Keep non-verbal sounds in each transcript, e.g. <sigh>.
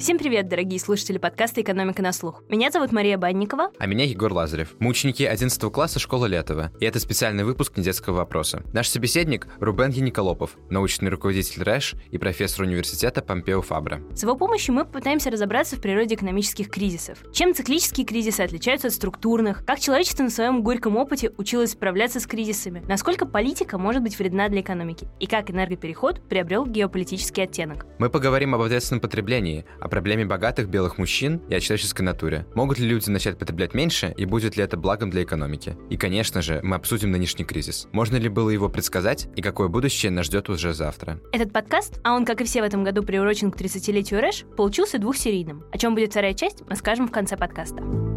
Всем привет, дорогие слушатели подкаста «Экономика на слух». Меня зовут Мария Банникова. А меня Егор Лазарев. Мы ученики 11 класса школы Летова. И это специальный выпуск недетского вопроса. Наш собеседник — Рубен Яниколопов, научный руководитель РЭШ и профессор университета Помпео Фабра. С его помощью мы попытаемся разобраться в природе экономических кризисов. Чем циклические кризисы отличаются от структурных, как человечество на своем горьком опыте училось справляться с кризисами, насколько политика может быть вредна для экономики, и как энергопереход приобрел геополитический оттенок. Мы поговорим об ответственном потреблении, о проблеме богатых белых мужчин и о человеческой натуре. Могут ли люди начать потреблять меньше и будет ли это благом для экономики? И, конечно же, мы обсудим нынешний кризис. Можно ли было его предсказать и какое будущее нас ждет уже завтра? Этот подкаст, а он, как и все в этом году, приурочен к 30-летию РЭШ, получился двухсерийным. О чем будет вторая часть, мы скажем в конце подкаста.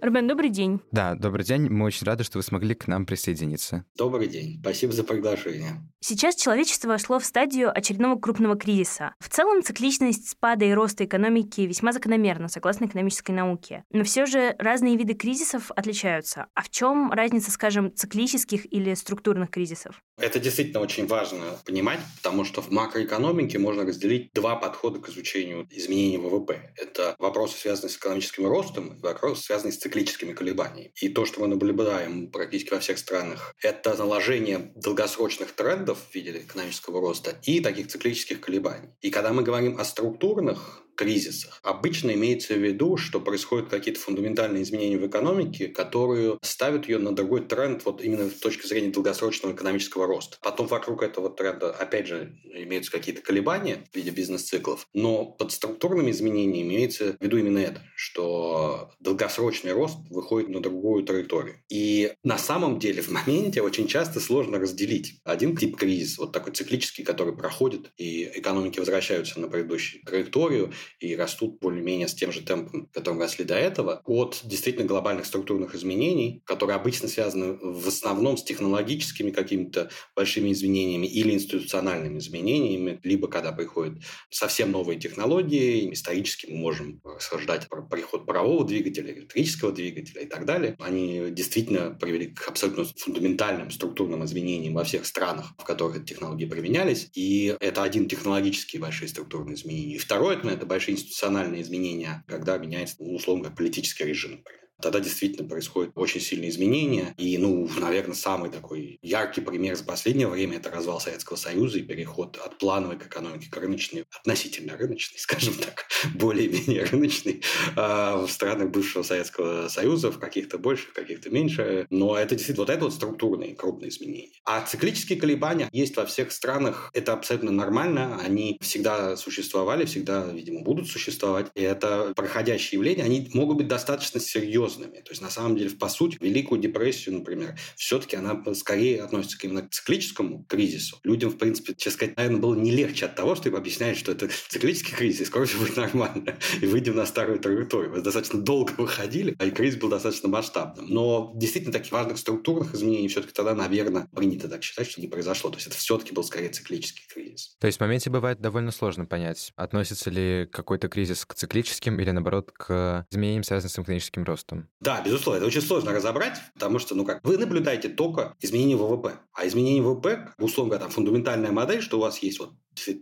Рубен, добрый день. Да, добрый день. Мы очень рады, что вы смогли к нам присоединиться. Добрый день. Спасибо за приглашение. Сейчас человечество вошло в стадию очередного крупного кризиса. В целом, цикличность спада и роста экономики весьма закономерна, согласно экономической науке. Но все же разные виды кризисов отличаются. А в чем разница, скажем, циклических или структурных кризисов? Это действительно очень важно понимать, потому что в макроэкономике можно разделить два подхода к изучению изменений ВВП. Это вопросы, связанные с экономическим ростом, и вопросы, связанные с циклическими колебаниями. И то, что мы наблюдаем практически во всех странах, это наложение долгосрочных трендов в виде экономического роста и таких циклических колебаний. И когда мы говорим о структурных кризисах. Обычно имеется в виду, что происходят какие-то фундаментальные изменения в экономике, которые ставят ее на другой тренд вот именно с точки зрения долгосрочного экономического роста. Потом вокруг этого тренда, опять же, имеются какие-то колебания в виде бизнес-циклов, но под структурными изменениями имеется в виду именно это, что долгосрочный рост выходит на другую траекторию. И на самом деле в моменте очень часто сложно разделить один тип кризиса, вот такой циклический, который проходит, и экономики возвращаются на предыдущую траекторию, и растут более-менее с тем же темпом, которым росли до этого, от действительно глобальных структурных изменений, которые обычно связаны в основном с технологическими какими-то большими изменениями или институциональными изменениями, либо когда приходят совсем новые технологии, исторически мы можем рассуждать про приход парового двигателя, электрического двигателя и так далее. Они действительно привели к абсолютно фундаментальным структурным изменениям во всех странах, в которых эти технологии применялись. И это один технологический большие структурные изменения. И второе – это большие институциональные изменения, когда меняется, условно, политический режим, например тогда действительно происходят очень сильные изменения. И, ну, наверное, самый такой яркий пример за последнее время – это развал Советского Союза и переход от плановой к экономике к рыночной, относительно рыночной, <laughs> скажем так, более-менее рыночной, э, в странах бывшего Советского Союза, в каких-то больше, в каких-то меньше. Но это действительно вот это вот структурные крупные изменения. А циклические колебания есть во всех странах. Это абсолютно нормально. Они всегда существовали, всегда, видимо, будут существовать. И это проходящие явления. Они могут быть достаточно серьезными серьезными. То есть, на самом деле, по сути, Великую депрессию, например, все-таки она скорее относится именно к циклическому кризису. Людям, в принципе, честно сказать, наверное, было не легче от того, что им объясняют, что это циклический кризис, и скоро все будет нормально, и выйдем на старую траекторию. Мы достаточно долго выходили, а и кризис был достаточно масштабным. Но действительно таких важных структурных изменений все-таки тогда, наверное, принято так считать, что не произошло. То есть это все-таки был скорее циклический кризис. То есть в моменте бывает довольно сложно понять, относится ли какой-то кризис к циклическим или, наоборот, к изменениям, связанным с экономическим ростом. Да, безусловно, это очень сложно разобрать, потому что, ну как, вы наблюдаете только изменение ВВП. А изменение ВВП, условно говоря, там фундаментальная модель, что у вас есть вот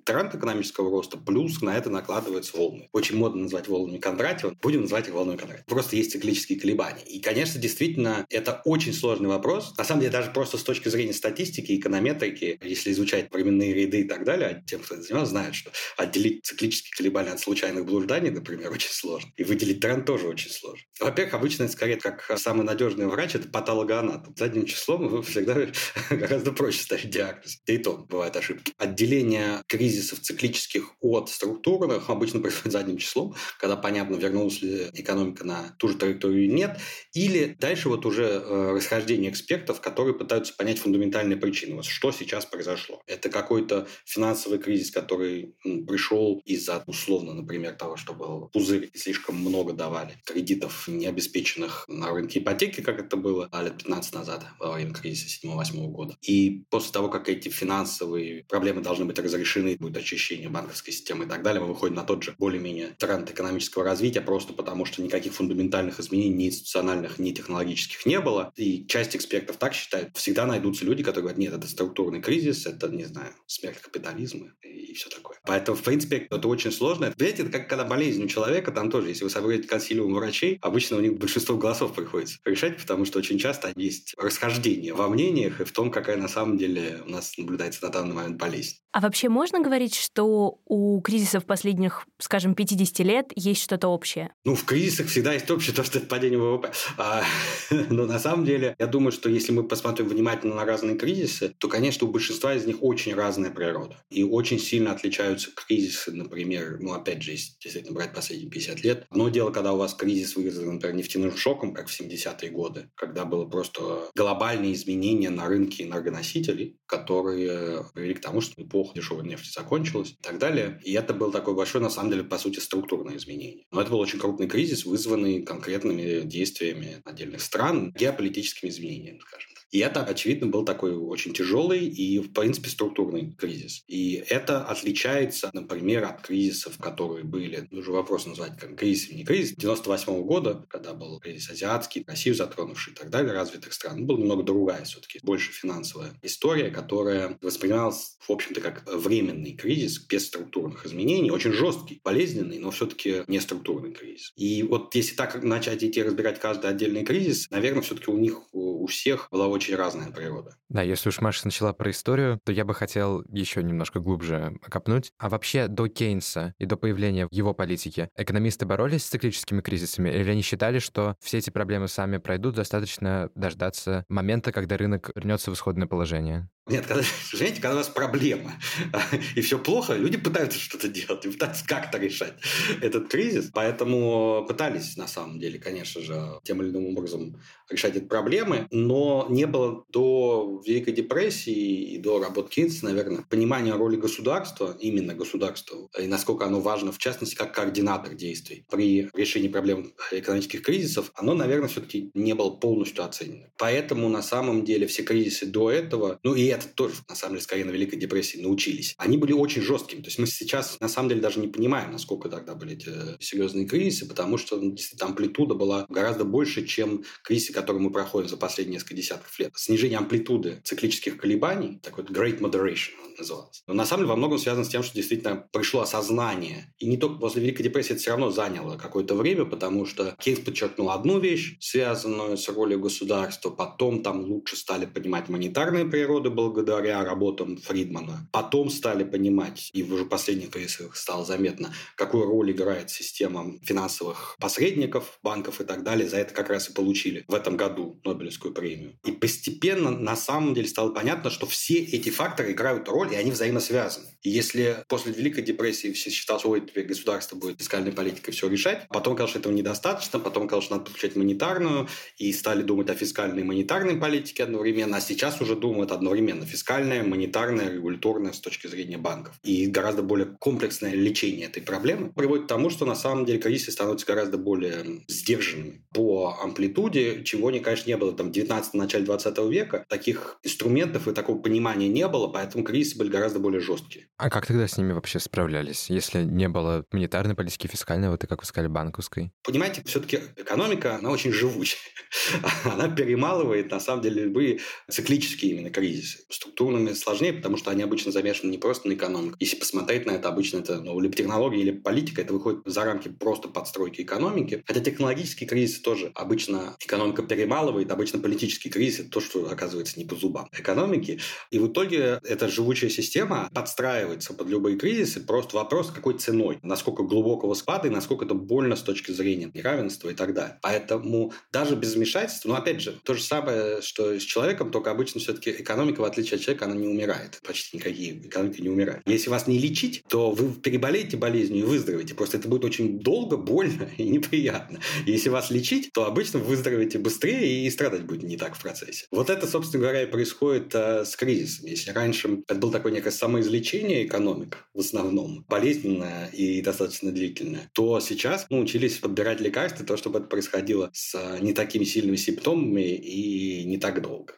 тренд экономического роста, плюс на это накладываются волны. Очень модно назвать волнами Кондратьева, будем называть их волной Кондратьева. Просто есть циклические колебания. И, конечно, действительно, это очень сложный вопрос. На самом деле, даже просто с точки зрения статистики, эконометрики, если изучать временные ряды и так далее, тем, кто это занимался, знают, что отделить циклические колебания от случайных блужданий, например, <laughs> очень сложно. И выделить тренд тоже очень сложно. Во-первых, обычно это скорее как самый надежный врач, это патологоанатом. Задним числом <laughs> всегда <laughs> гораздо проще ставить диагноз. И то бывают ошибки. Отделение кризисов циклических от структурных обычно происходит задним числом, когда понятно, вернулась ли экономика на ту же траекторию или нет, или дальше вот уже э, расхождение экспертов, которые пытаются понять фундаментальные причины. Вот что сейчас произошло? Это какой-то финансовый кризис, который ну, пришел из-за, условно, например, того, что был пузырь, слишком много давали кредитов, не обеспеченных на рынке ипотеки, как это было а лет 15 назад, во время кризиса 7-8 года. И после того, как эти финансовые проблемы должны быть разрешены, завершены, будет очищение банковской системы и так далее, мы выходим на тот же более-менее тренд экономического развития, просто потому что никаких фундаментальных изменений ни институциональных, ни технологических не было. И часть экспертов так считает. Всегда найдутся люди, которые говорят, нет, это структурный кризис, это, не знаю, смерть капитализма и все такое. Поэтому, в принципе, это очень сложно. Видите, это как когда болезнь у человека, там тоже, если вы соберете консилиум врачей, обычно у них большинство голосов приходится решать, потому что очень часто есть расхождение во мнениях и в том, какая на самом деле у нас наблюдается на данный момент болезнь. А вообще можно говорить, что у кризисов последних, скажем, 50 лет есть что-то общее? Ну, в кризисах всегда есть общее то, что это падение ВВП. А, <laughs> но на самом деле, я думаю, что если мы посмотрим внимательно на разные кризисы, то, конечно, у большинства из них очень разная природа. И очень сильно отличаются кризисы, например, ну, опять же, если брать последние 50 лет. Одно дело, когда у вас кризис вызван, например, нефтяным шоком, как в 70-е годы, когда было просто глобальные изменения на рынке энергоносителей, которые привели к тому, что эпоха дешевой нефти закончилась и так далее. И это был такой большой, на самом деле, по сути, структурное изменение. Но это был очень крупный кризис, вызванный конкретными действиями отдельных стран, геополитическими изменениями, скажем и это, очевидно, был такой очень тяжелый и, в принципе, структурный кризис. И это отличается, например, от кризисов, которые были, уже вопрос назвать как кризис или не кризис, 98 -го года, когда был кризис азиатский, Россию затронувший и так далее, развитых стран, был немного другая все-таки, больше финансовая история, которая воспринималась, в общем-то, как временный кризис без структурных изменений, очень жесткий, болезненный, но все-таки не структурный кризис. И вот если так начать идти разбирать каждый отдельный кризис, наверное, все-таки у них у всех была очень разная природа. Да, если уж Маша начала про историю, то я бы хотел еще немножко глубже копнуть. А вообще до Кейнса и до появления его политики экономисты боролись с циклическими кризисами или они считали, что все эти проблемы сами пройдут, достаточно дождаться момента, когда рынок вернется в исходное положение? Нет, когда, <laughs> знаете, когда у вас проблема <laughs> и все плохо, люди пытаются что-то делать и пытаются как-то решать этот кризис. Поэтому пытались, на самом деле, конечно же, тем или иным образом решать эти проблемы. Но не было до Великой депрессии и до работы Кейнса, наверное, понимания роли государства, именно государства, и насколько оно важно, в частности, как координатор действий при решении проблем экономических кризисов, оно, наверное, все-таки не было полностью оценено. Поэтому, на самом деле, все кризисы до этого, ну и это тоже, на самом деле, скорее на Великой депрессии научились. Они были очень жесткими. То есть мы сейчас, на самом деле, даже не понимаем, насколько тогда были эти серьезные кризисы, потому что ну, действительно амплитуда была гораздо больше, чем кризисы, которые мы проходим за последние несколько десятков лет. Снижение амплитуды циклических колебаний, такой great moderation назывался. Но на самом деле во многом связано с тем, что действительно пришло осознание. И не только после Великой депрессии это все равно заняло какое-то время, потому что Кейнс подчеркнул одну вещь, связанную с ролью государства, потом там лучше стали понимать монетарные природы благодаря работам Фридмана. Потом стали понимать, и в последних кризисах стало заметно, какую роль играет система финансовых посредников, банков и так далее. За это как раз и получили в этом году Нобелевскую премию. И постепенно на самом деле стало понятно, что все эти факторы играют роль, и они взаимосвязаны. И если после Великой депрессии все считали, что теперь государство будет фискальной политикой все решать, потом казалось, что этого недостаточно, потом казалось, что надо подключать монетарную, и стали думать о фискальной и монетарной политике одновременно, а сейчас уже думают одновременно фискальная, монетарная, регуляторная с точки зрения банков. И гораздо более комплексное лечение этой проблемы приводит к тому, что на самом деле кризисы становятся гораздо более сдержанными по амплитуде, чего, не, конечно, не было там в 19 начале 20 века. Таких инструментов и такого понимания не было, поэтому кризисы были гораздо более жесткие. А как тогда с ними вообще справлялись, если не было монетарной политики, фискальной, вот и, как вы сказали, банковской? Понимаете, все-таки экономика, она очень живучая. <laughs> она перемалывает, на самом деле, любые циклические именно кризисы структурными сложнее, потому что они обычно замешаны не просто на экономику. Если посмотреть на это, обычно это ну, либо технология, или политика, это выходит за рамки просто подстройки экономики. Хотя технологические кризисы тоже обычно экономика перемалывает, обычно политический кризис – это то, что оказывается не по зубам экономики. И в итоге эта живучая система подстраивается под любые кризисы. Просто вопрос, какой ценой, насколько глубокого спада и насколько это больно с точки зрения неравенства и так далее. Поэтому даже без вмешательства, ну, опять же, то же самое, что с человеком, только обычно все-таки экономика, в отличие от человека, она не умирает. Почти никакие экономики не умирают. Если вас не лечить, то вы переболеете болезнью и выздоровеете. Просто это будет очень долго, больно <laughs> и неприятно. Если вас лечить, то обычно вы выздоровеете быстрее и страдать будет не так в процессе. Вот это, собственно говоря, и происходит э, с кризисом. Если раньше это было такое некое самоизлечение экономик, в основном, болезненное и достаточно длительное, то сейчас мы учились подбирать лекарства, то, чтобы это происходило с э, не такими сильными симптомами и не так долго.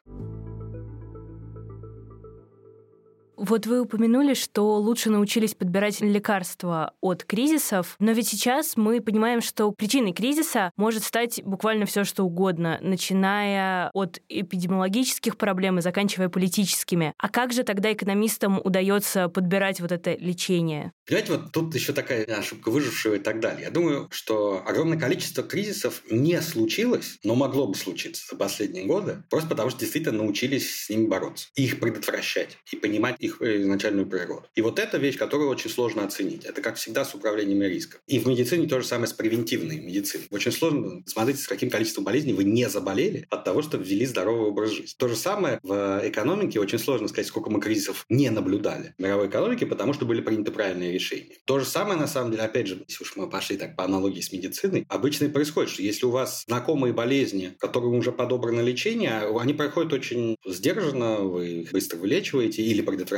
Вот вы упомянули, что лучше научились подбирать лекарства от кризисов, но ведь сейчас мы понимаем, что причиной кризиса может стать буквально все, что угодно, начиная от эпидемиологических проблем и заканчивая политическими. А как же тогда экономистам удается подбирать вот это лечение? Понимаете, вот тут еще такая ошибка выжившего и так далее. Я думаю, что огромное количество кризисов не случилось, но могло бы случиться за последние годы, просто потому что действительно научились с ними бороться, их предотвращать и понимать их изначальную природу. И вот эта вещь, которую очень сложно оценить. Это, как всегда, с управлением риском. И в медицине то же самое с превентивной медициной. Очень сложно смотреть, с каким количеством болезней вы не заболели от того, что ввели здоровый образ жизни. То же самое в экономике. Очень сложно сказать, сколько мы кризисов не наблюдали в мировой экономике, потому что были приняты правильные решения. То же самое, на самом деле, опять же, если уж мы пошли так по аналогии с медициной, обычно и происходит, что если у вас знакомые болезни, которым уже подобрано лечение, они проходят очень сдержанно, вы их быстро вылечиваете или предотвращаете.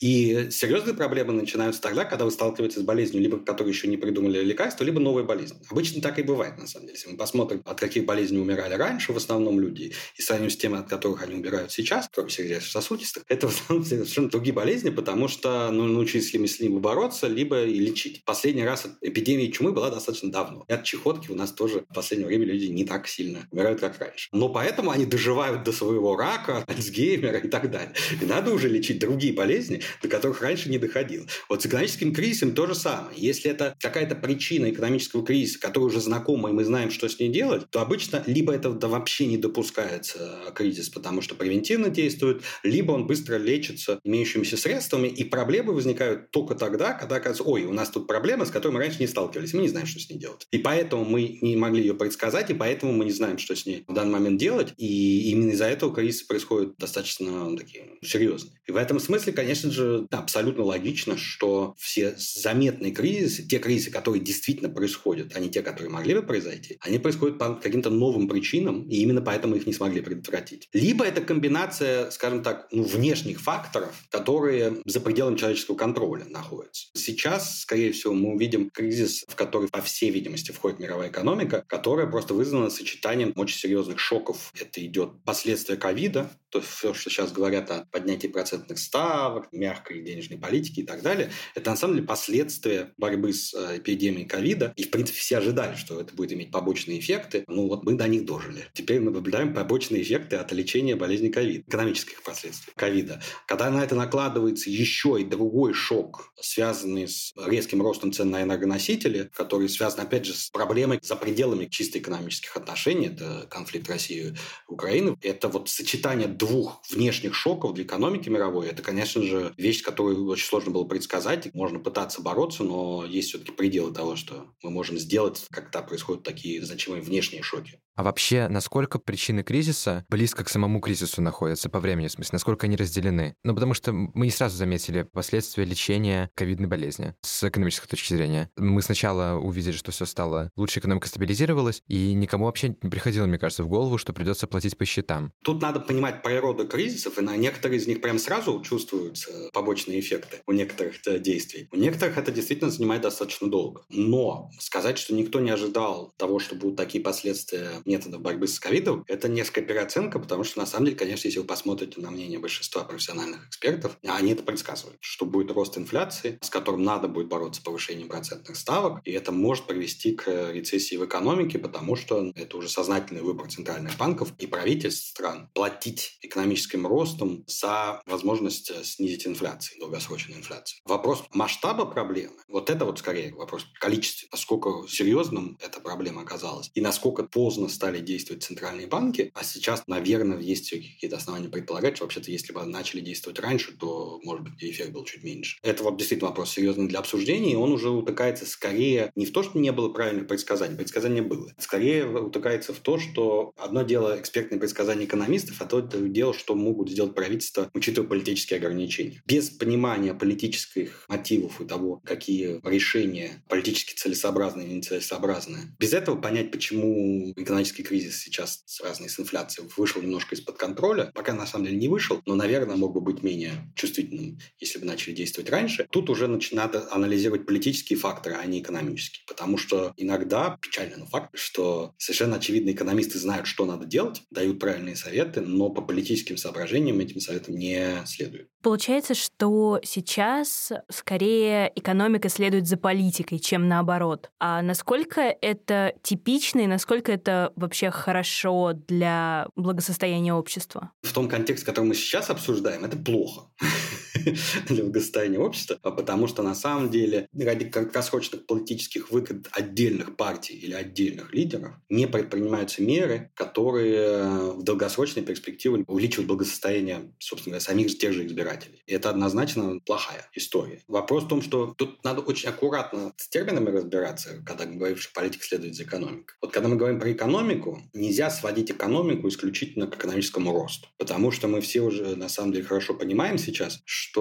И серьезные проблемы начинаются тогда, когда вы сталкиваетесь с болезнью, либо которую еще не придумали лекарства, либо новой болезнь. Обычно так и бывает, на самом деле. Если мы посмотрим, от каких болезней умирали раньше в основном люди, и сравним с теми, от которых они умирают сейчас, кроме сердечно-сосудистых, это в основном <laughs> совершенно другие болезни, потому что ну, научились ли мы с ними бороться, либо и лечить. Последний раз эпидемия чумы была достаточно давно. И от чехотки у нас тоже в последнее время люди не так сильно умирают, как раньше. Но поэтому они доживают до своего рака, <laughs> Альцгеймера и так далее. И надо уже лечить другие болезни, до которых раньше не доходило. Вот с экономическим кризисом то же самое. Если это какая-то причина экономического кризиса, которая уже знакома, и мы знаем, что с ней делать, то обычно либо это вообще не допускается а, кризис, потому что превентивно действует, либо он быстро лечится имеющимися средствами, и проблемы возникают только тогда, когда оказывается, ой, у нас тут проблема, с которой мы раньше не сталкивались, мы не знаем, что с ней делать. И поэтому мы не могли ее предсказать, и поэтому мы не знаем, что с ней в данный момент делать, и именно из-за этого кризисы происходят достаточно такие серьезные. И в этом смысле, конечно же, абсолютно логично, что все заметные кризисы, те кризисы, которые действительно происходят, а не те, которые могли бы произойти, они происходят по каким-то новым причинам, и именно поэтому их не смогли предотвратить. Либо это комбинация, скажем так, ну, внешних факторов, которые за пределами человеческого контроля находятся. Сейчас, скорее всего, мы увидим кризис, в который, по всей видимости, входит мировая экономика, которая просто вызвана сочетанием очень серьезных шоков. Это идет последствия ковида, то все, что сейчас говорят о поднятии процентных ставок, мягкой денежной политики и так далее, это на самом деле последствия борьбы с э, эпидемией ковида. И, в принципе, все ожидали, что это будет иметь побочные эффекты. Ну вот мы до них дожили. Теперь мы наблюдаем побочные эффекты от лечения болезни ковида, экономических последствий ковида. Когда на это накладывается еще и другой шок, связанный с резким ростом цен на энергоносители, который связан, опять же, с проблемой за пределами чисто экономических отношений, это конфликт России и Украины, это вот сочетание двух внешних шоков для экономики мировой, это, конечно же, вещь, которую очень сложно было предсказать. Можно пытаться бороться, но есть все-таки пределы того, что мы можем сделать, когда происходят такие значимые внешние шоки. А вообще, насколько причины кризиса близко к самому кризису находятся по времени, в смысле, насколько они разделены? Ну, потому что мы не сразу заметили последствия лечения ковидной болезни с экономической точки зрения. Мы сначала увидели, что все стало лучше, экономика стабилизировалась, и никому вообще не приходило, мне кажется, в голову, что придется платить по счетам. Тут надо понимать природу кризисов, и на некоторые из них прям сразу чувствуются побочные эффекты у некоторых действий. У некоторых это действительно занимает достаточно долго. Но сказать, что никто не ожидал того, что будут такие последствия методов борьбы с ковидом, это несколько переоценка, потому что, на самом деле, конечно, если вы посмотрите на мнение большинства профессиональных экспертов, они это предсказывают, что будет рост инфляции, с которым надо будет бороться повышением процентных ставок, и это может привести к рецессии в экономике, потому что это уже сознательный выбор центральных банков и правительств стран платить экономическим ростом за возможность снизить инфляцию, долгосрочную инфляцию. Вопрос масштаба проблемы, вот это вот скорее вопрос количества, насколько серьезным эта проблема оказалась и насколько поздно стали действовать центральные банки, а сейчас, наверное, есть какие-то основания предполагать, что вообще-то если бы начали действовать раньше, то, может быть, эффект был чуть меньше. Это вот действительно вопрос серьезный для обсуждения, и он уже утыкается скорее не в то, что не было правильных предсказаний, предсказание было. Скорее утыкается в то, что одно дело экспертные предсказания экономистов, а то дело, что могут сделать правительство, учитывая политические ограничения. Без понимания политических мотивов и того, какие решения политически целесообразные или нецелесообразные. Без этого понять, почему экономические экономический кризис сейчас связанный с инфляцией вышел немножко из-под контроля. Пока на самом деле не вышел, но, наверное, мог бы быть менее чувствительным, если бы начали действовать раньше. Тут уже надо анализировать политические факторы, а не экономические. Потому что иногда, печальный но факт, что совершенно очевидно экономисты знают, что надо делать, дают правильные советы, но по политическим соображениям этим советам не следует. Получается, что сейчас скорее экономика следует за политикой, чем наоборот. А насколько это типично и насколько это вообще хорошо для благосостояния общества? В том контексте, который мы сейчас обсуждаем, это плохо <laughs> <laughs> для благосостояния общества, а потому что на самом деле ради краткосрочных политических выгод отдельных партий или отдельных лидеров не предпринимаются меры, которые в долгосрочной перспективе увеличивают благосостояние, собственно говоря, самих тех же избирателей. И это однозначно плохая история. Вопрос в том, что тут надо очень аккуратно с терминами разбираться, когда мы говорим, что политика следует за экономикой. Вот когда мы говорим про экономику, нельзя сводить экономику исключительно к экономическому росту. Потому что мы все уже на самом деле хорошо понимаем сейчас, что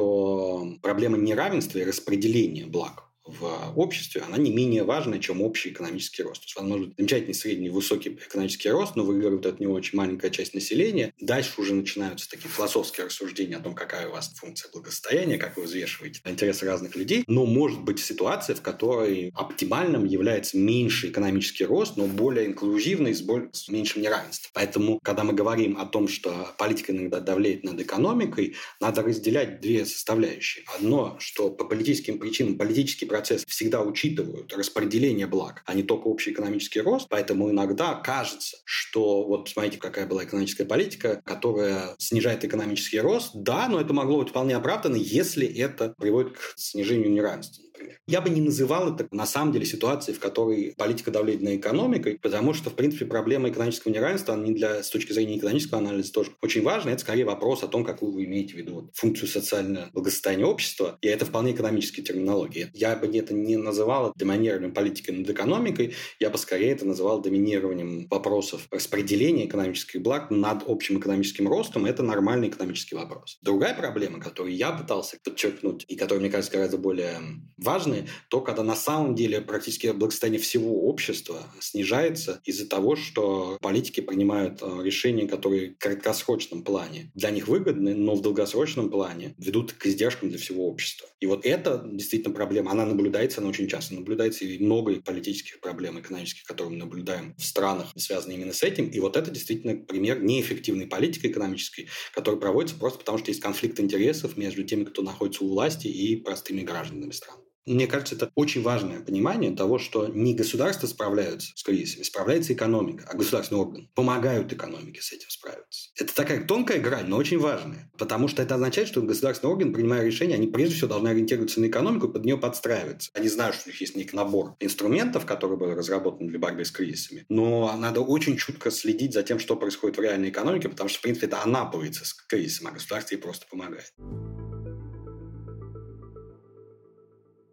проблема неравенства и распределения благ в обществе, она не менее важная, чем общий экономический рост. То есть, возможно, замечательный средний высокий экономический рост, но выигрывает от него очень маленькая часть населения. Дальше уже начинаются такие философские рассуждения о том, какая у вас функция благосостояния, как вы взвешиваете интересы разных людей. Но может быть ситуация, в которой оптимальным является меньший экономический рост, но более инклюзивный, с, более, с меньшим неравенством. Поэтому, когда мы говорим о том, что политика иногда давляет над экономикой, надо разделять две составляющие. Одно, что по политическим причинам политический процесс всегда учитывают распределение благ, а не только общий экономический рост. Поэтому иногда кажется, что вот смотрите, какая была экономическая политика, которая снижает экономический рост. Да, но это могло быть вполне оправдано, если это приводит к снижению неравенства Я бы не называл это на самом деле ситуацией, в которой политика давлеет на экономикой, потому что, в принципе, проблема экономического неравенства, она не для, с точки зрения экономического анализа тоже очень важна. Это скорее вопрос о том, какую вы имеете в виду функцию социального благосостояния общества, и это вполне экономические терминологии. Я бы это не называл доминированием политики над экономикой, я бы скорее это называл доминированием вопросов распределения экономических благ над общим экономическим ростом. Это нормальный экономический вопрос. Другая проблема, которую я пытался подчеркнуть, и которая, мне кажется, гораздо более важны, то когда на самом деле практически благосостояние всего общества снижается из-за того, что политики принимают э, решения, которые в краткосрочном плане для них выгодны, но в долгосрочном плане ведут к издержкам для всего общества. И вот это действительно проблема. Она наблюдается, она очень часто наблюдается, и много политических проблем экономических, которые мы наблюдаем в странах, связанные именно с этим. И вот это действительно пример неэффективной политики экономической, которая проводится просто потому, что есть конфликт интересов между теми, кто находится у власти, и простыми гражданами стран. Мне кажется, это очень важное понимание того, что не государства справляются с кризисами, справляется экономика, а государственные органы помогают экономике с этим справиться. Это такая тонкая грань, но очень важная, потому что это означает, что государственные органы, принимая решения, они прежде всего должны ориентироваться на экономику и под нее подстраиваться. Они знают, что у них есть некий набор инструментов, которые были разработаны для борьбы с кризисами, но надо очень чутко следить за тем, что происходит в реальной экономике, потому что, в принципе, это она борется с кризисом, а государство ей просто помогает.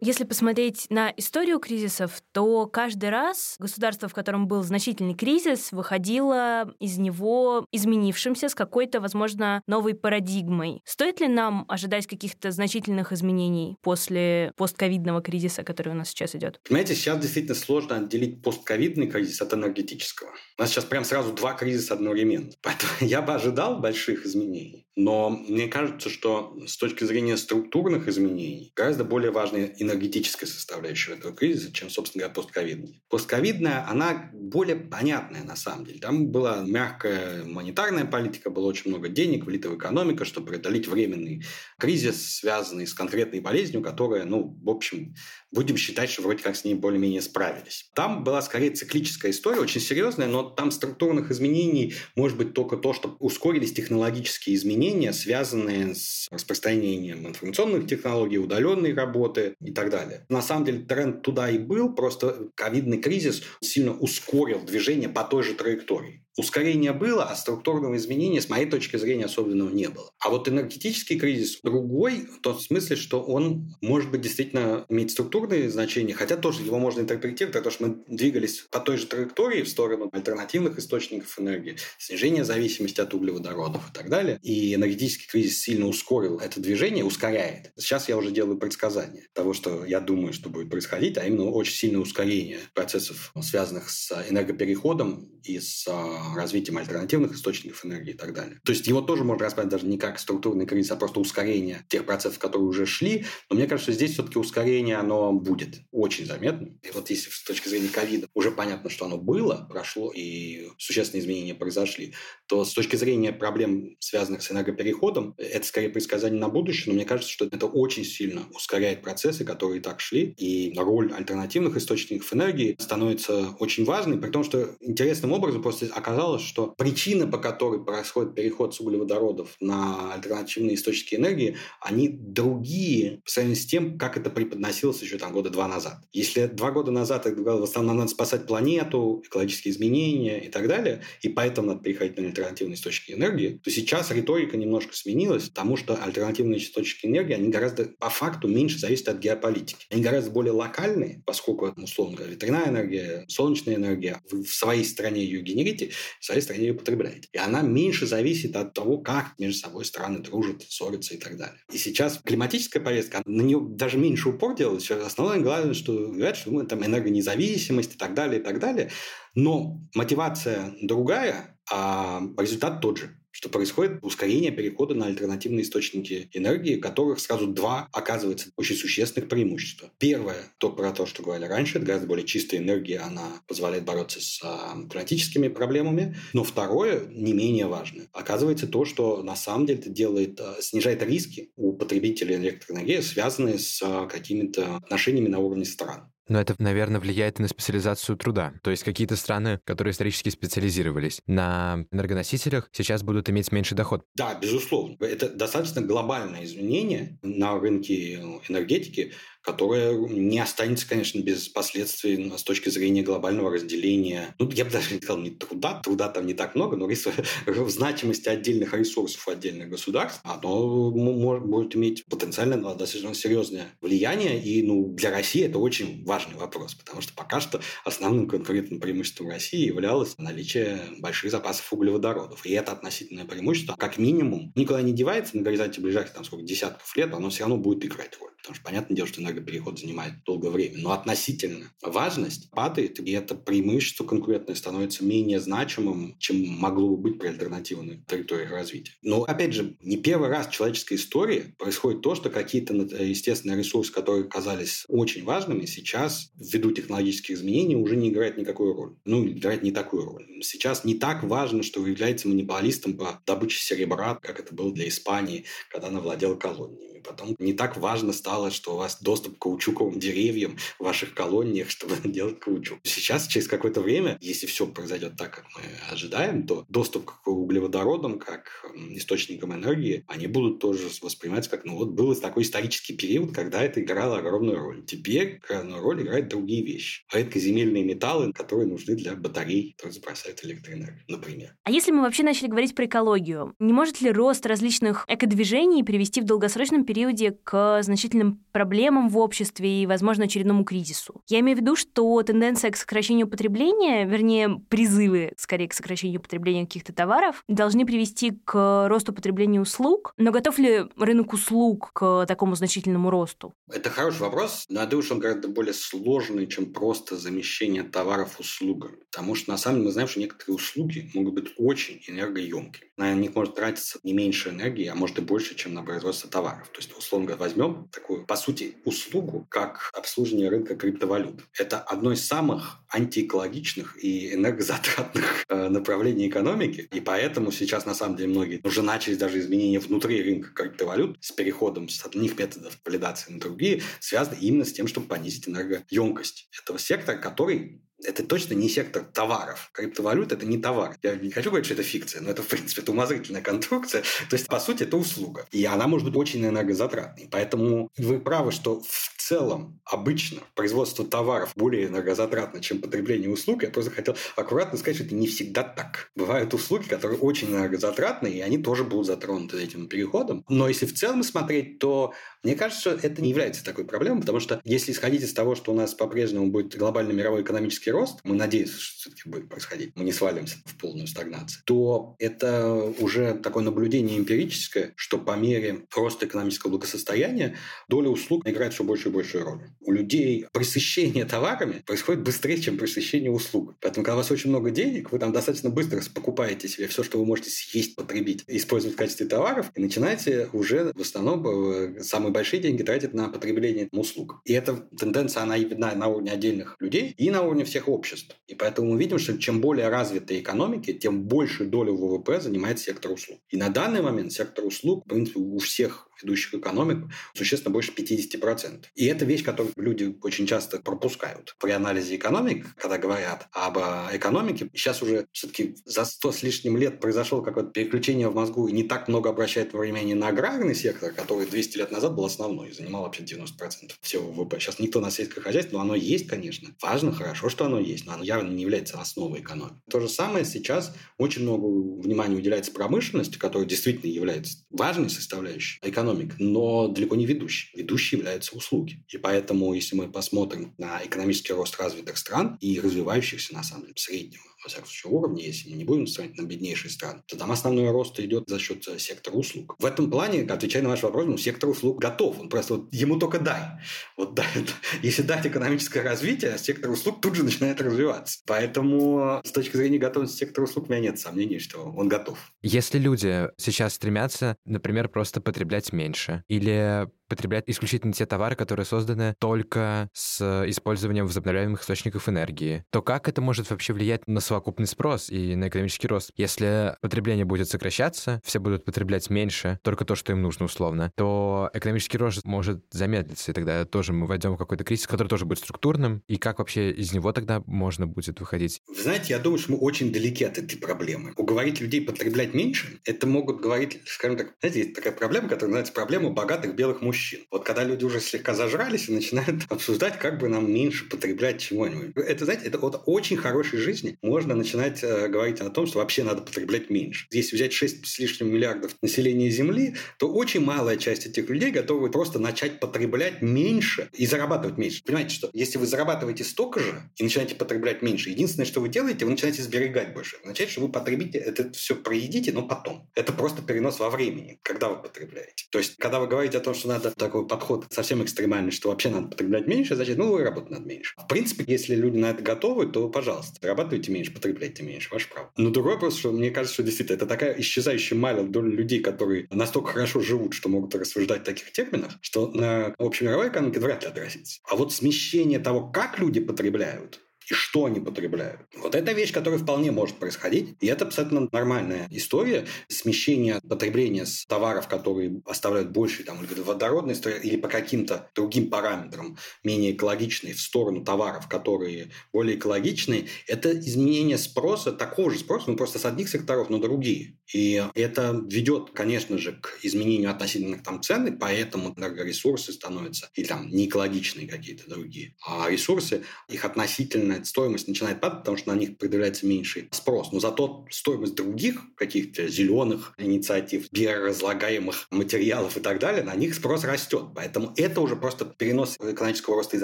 Если посмотреть на историю кризисов, то каждый раз государство, в котором был значительный кризис, выходило из него изменившимся с какой-то, возможно, новой парадигмой. Стоит ли нам ожидать каких-то значительных изменений после постковидного кризиса, который у нас сейчас идет? Понимаете, сейчас действительно сложно отделить постковидный кризис от энергетического. У нас сейчас прям сразу два кризиса одновременно. <laughs> Поэтому я бы ожидал больших изменений. Но мне кажется, что с точки зрения структурных изменений гораздо более важная энергетическая составляющая этого кризиса, чем, собственно говоря, постковидная. Постковидная, она более понятная на самом деле. Там была мягкая монетарная политика, было очень много денег влито в экономику, чтобы преодолеть временный кризис, связанный с конкретной болезнью, которая, ну, в общем, будем считать, что вроде как с ней более-менее справились. Там была скорее циклическая история, очень серьезная, но там структурных изменений может быть только то, что ускорились технологические изменения, связанные с распространением информационных технологий, удаленной работы и так далее. На самом деле тренд туда и был, просто ковидный кризис сильно ускорил движение по той же траектории. Ускорение было, а структурного изменения, с моей точки зрения, особенного не было. А вот энергетический кризис другой, в том смысле, что он может быть действительно иметь структурные значения, хотя тоже его можно интерпретировать, потому что мы двигались по той же траектории в сторону альтернативных источников энергии, снижения зависимости от углеводородов и так далее. И энергетический кризис сильно ускорил это движение, ускоряет. Сейчас я уже делаю предсказания того, что я думаю, что будет происходить, а именно очень сильное ускорение процессов, связанных с энергопереходом и с развитием альтернативных источников энергии и так далее. То есть его тоже можно рассматривать даже не как структурный кризис, а просто ускорение тех процессов, которые уже шли. Но мне кажется, здесь все-таки ускорение, оно будет очень заметным. И вот если с точки зрения ковида уже понятно, что оно было, прошло, и существенные изменения произошли, то с точки зрения проблем, связанных с энергопереходом, это скорее предсказание на будущее, но мне кажется, что это очень сильно ускоряет процессы, которые и так шли, и роль альтернативных источников энергии становится очень важной, при том, что интересным образом просто оказалось, что причины, по которой происходит переход с углеводородов на альтернативные источники энергии, они другие по сравнению с тем, как это преподносилось еще там года два назад. Если два года назад это в основном надо спасать планету, экологические изменения и так далее, и поэтому надо переходить на альтернативные источники энергии, то сейчас риторика немножко сменилась, потому что альтернативные источники энергии, они гораздо по факту меньше зависят от геополитики. Они гораздо более локальные, поскольку, условно говоря, ветряная энергия, солнечная энергия, вы в своей стране ее генерите, в своей стране ее потребляете. И она меньше зависит от того, как между собой страны дружат, ссорятся и так далее. И сейчас климатическая повестка, на нее даже меньше упор делать. Основное главное, что говорят, что мы там энергонезависимость и так далее, и так далее. Но мотивация другая, а результат тот же что происходит ускорение перехода на альтернативные источники энергии, которых сразу два оказывается очень существенных преимущества. Первое, то про то, что говорили раньше, это гораздо более чистая энергия, она позволяет бороться с а, климатическими проблемами. Но второе, не менее важное, оказывается то, что на самом деле это делает, а, снижает риски у потребителей электроэнергии, связанные с а, какими-то отношениями на уровне стран. Но это, наверное, влияет и на специализацию труда. То есть какие-то страны, которые исторически специализировались на энергоносителях, сейчас будут иметь меньший доход. Да, безусловно. Это достаточно глобальное изменение на рынке энергетики, которая не останется, конечно, без последствий с точки зрения глобального разделения. Ну, я бы даже не сказал, не труда, труда там не так много, но <laughs> в значимости отдельных ресурсов отдельных государств, оно может, будет иметь потенциально достаточно серьезное влияние. И ну, для России это очень важный вопрос, потому что пока что основным конкурентным преимуществом России являлось наличие больших запасов углеводородов. И это относительное преимущество, как минимум, никуда не девается на горизонте ближайших там, сколько, десятков лет, оно все равно будет играть роль. Потому что, понятное дело, что энергопереход занимает долгое время. Но относительно важность падает, и это преимущество конкурентное становится менее значимым, чем могло бы быть при альтернативной территории развития. Но, опять же, не первый раз в человеческой истории происходит то, что какие-то естественные ресурсы, которые казались очень важными, сейчас, ввиду технологических изменений, уже не играют никакую роль. Ну, играют не такую роль. Сейчас не так важно, что вы являетесь монополистом по добыче серебра, как это было для Испании, когда она владела колониями Потом не так важно стало, что у вас доступ к каучуковым деревьям в ваших колониях, чтобы <laughs> делать каучук. Сейчас, через какое-то время, если все произойдет так, как мы ожидаем, то доступ к углеводородам, как источникам энергии, они будут тоже восприниматься как, ну вот был такой исторический период, когда это играло огромную роль. Теперь огромную роль играют другие вещи. Редкоземельные металлы, которые нужны для батарей, которые запасают электроэнергию, например. А если мы вообще начали говорить про экологию, не может ли рост различных экодвижений привести в долгосрочном периоде периоде к значительным проблемам в обществе и, возможно, очередному кризису. Я имею в виду, что тенденция к сокращению потребления, вернее, призывы скорее к сокращению потребления каких-то товаров, должны привести к росту потребления услуг. Но готов ли рынок услуг к такому значительному росту? Это хороший вопрос. Но я думаю, он гораздо более сложный, чем просто замещение товаров услугами. Потому что, на самом деле, мы знаем, что некоторые услуги могут быть очень энергоемкими. На них может тратиться не меньше энергии, а может и больше, чем на производство товаров. То есть, условно говоря, возьмем такую, по сути, услугу, как обслуживание рынка криптовалют. Это одно из самых антиэкологичных и энергозатратных э, направлений экономики. И поэтому сейчас, на самом деле, многие уже начали даже изменения внутри рынка криптовалют с переходом с одних методов валидации на другие, связаны именно с тем, чтобы понизить энергоемкость этого сектора, который это точно не сектор товаров. Криптовалюта – это не товар. Я не хочу говорить, что это фикция, но это, в принципе, это умозрительная конструкция. То есть, по сути, это услуга. И она может быть очень энергозатратной. Поэтому вы правы, что в целом обычно производство товаров более энергозатратно, чем потребление услуг. Я просто хотел аккуратно сказать, что это не всегда так. Бывают услуги, которые очень энергозатратны, и они тоже будут затронуты этим переходом. Но если в целом смотреть, то мне кажется, это не является такой проблемой, потому что если исходить из того, что у нас по-прежнему будет глобальный мировой экономический рост, мы надеемся, что все-таки будет происходить, мы не свалимся в полную стагнацию, то это уже такое наблюдение эмпирическое, что по мере роста экономического благосостояния доля услуг играет все больше и большую роль. У людей пресыщение товарами происходит быстрее, чем пресыщение услуг. Поэтому, когда у вас очень много денег, вы там достаточно быстро покупаете себе все, что вы можете съесть, потребить, использовать в качестве товаров, и начинаете уже в основном э, самые большие деньги тратить на потребление услуг. И эта тенденция, она видна на уровне отдельных людей и на уровне всех обществ. И поэтому мы видим, что чем более развитые экономики, тем большую долю ВВП занимает сектор услуг. И на данный момент сектор услуг, в принципе, у всех ведущих экономик существенно больше 50%. И это вещь, которую люди очень часто пропускают. При анализе экономик, когда говорят об экономике, сейчас уже все-таки за 100 с лишним лет произошло какое-то переключение в мозгу, и не так много обращает внимания на аграрный сектор, который 200 лет назад был основной и занимал вообще 90% всего ВВП. Сейчас никто на сельское хозяйство, но оно есть, конечно. Важно, хорошо, что оно есть, но оно явно не является основой экономики. То же самое сейчас очень много внимания уделяется промышленности, которая действительно является важной составляющей экономики экономик, но далеко не ведущий. Ведущий являются услуги. И поэтому, если мы посмотрим на экономический рост развитых стран и развивающихся, на самом деле, среднего во всяком случае, уровне, если мы не будем смотреть на беднейшие страны, то там основной рост идет за счет э, сектора услуг. В этом плане, отвечая на ваш вопрос, ну, сектор услуг готов. Он просто вот, ему только дай. Вот дай, <laughs> если дать экономическое развитие, сектор услуг тут же начинает развиваться. Поэтому с точки зрения готовности сектора услуг у меня нет сомнений, что он готов. Если люди сейчас стремятся, например, просто потреблять меньше или потреблять исключительно те товары, которые созданы только с использованием возобновляемых источников энергии, то как это может вообще влиять на совокупный спрос и на экономический рост? Если потребление будет сокращаться, все будут потреблять меньше, только то, что им нужно условно, то экономический рост может замедлиться, и тогда тоже мы войдем в какой-то кризис, который тоже будет структурным, и как вообще из него тогда можно будет выходить? Вы знаете, я думаю, что мы очень далеки от этой проблемы. Уговорить людей потреблять меньше, это могут говорить, скажем так, знаете, есть такая проблема, которая называется проблема богатых белых мужчин. Вот когда люди уже слегка зажрались и начинают <laughs> обсуждать, как бы нам меньше потреблять чего-нибудь. Это, знаете, это вот очень хорошей жизни можно начинать э, говорить о том, что вообще надо потреблять меньше. Если взять 6 с лишним миллиардов населения Земли, то очень малая часть этих людей готовы просто начать потреблять меньше и зарабатывать меньше. Понимаете, что если вы зарабатываете столько же и начинаете потреблять меньше, единственное, что вы делаете, вы начинаете сберегать больше. Означает, что вы потребите, это все проедите, но потом. Это просто перенос во времени, когда вы потребляете. То есть, когда вы говорите о том, что надо такой подход совсем экстремальный, что вообще надо потреблять меньше, значит, ну, вы работать надо меньше. В принципе, если люди на это готовы, то, пожалуйста, зарабатывайте меньше, потребляйте меньше, ваше право. Но другой вопрос, что мне кажется, что действительно это такая исчезающая маленькая доля людей, которые настолько хорошо живут, что могут рассуждать в таких терминах, что на общемировой экономике вряд ли отразится. А вот смещение того, как люди потребляют, и что они потребляют. Вот это вещь, которая вполне может происходить, и это абсолютно нормальная история. Смещение потребления с товаров, которые оставляют больше там, водородной или по каким-то другим параметрам менее экологичные в сторону товаров, которые более экологичные, это изменение спроса, такого же спроса, ну просто с одних секторов на другие. И это ведет, конечно же, к изменению относительных там цен, поэтому энергоресурсы становятся или там не экологичные какие-то другие. А ресурсы, их относительно начинает, стоимость начинает падать, потому что на них предъявляется меньший спрос. Но зато стоимость других каких-то зеленых инициатив, биоразлагаемых материалов и так далее, на них спрос растет. Поэтому это уже просто перенос экономического роста из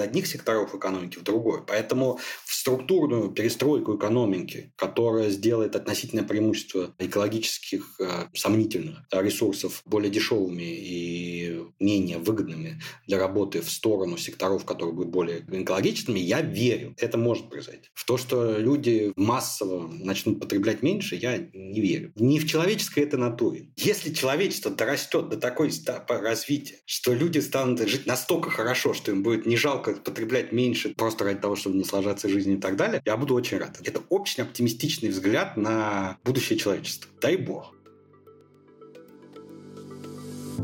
одних секторов экономики в другой. Поэтому в структурную перестройку экономики, которая сделает относительное преимущество экологических э, сомнительных ресурсов более дешевыми и менее выгодными для работы в сторону секторов, которые будут более экологичными, я верю. Это может может произойти. В то, что люди массово начнут потреблять меньше, я не верю. Не в человеческой это натуре. Если человечество дорастет до такой этапа развития, что люди станут жить настолько хорошо, что им будет не жалко потреблять меньше просто ради того, чтобы не сложаться жизнь и так далее, я буду очень рад. Это очень оптимистичный взгляд на будущее человечества. Дай бог.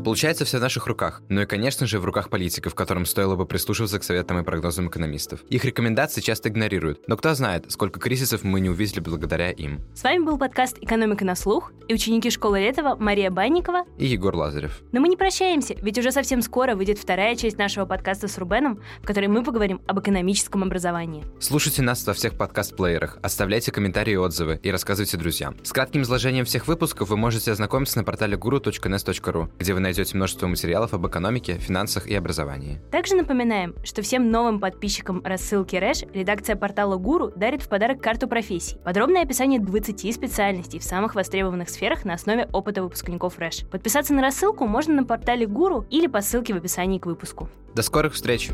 Получается, все в наших руках. Ну и, конечно же, в руках политиков, которым стоило бы прислушиваться к советам и прогнозам экономистов. Их рекомендации часто игнорируют. Но кто знает, сколько кризисов мы не увидели благодаря им. С вами был подкаст «Экономика на слух» и ученики школы Летова Мария Банникова и Егор Лазарев. Но мы не прощаемся, ведь уже совсем скоро выйдет вторая часть нашего подкаста с Рубеном, в которой мы поговорим об экономическом образовании. Слушайте нас во всех подкаст-плеерах, оставляйте комментарии и отзывы и рассказывайте друзьям. С кратким изложением всех выпусков вы можете ознакомиться на портале guru.nes.ru, где вы найдете множество материалов об экономике, финансах и образовании. Также напоминаем, что всем новым подписчикам рассылки Рэш редакция портала Гуру дарит в подарок карту профессий. Подробное описание 20 специальностей в самых востребованных сферах на основе опыта выпускников Рэш. Подписаться на рассылку можно на портале Гуру или по ссылке в описании к выпуску. До скорых встреч!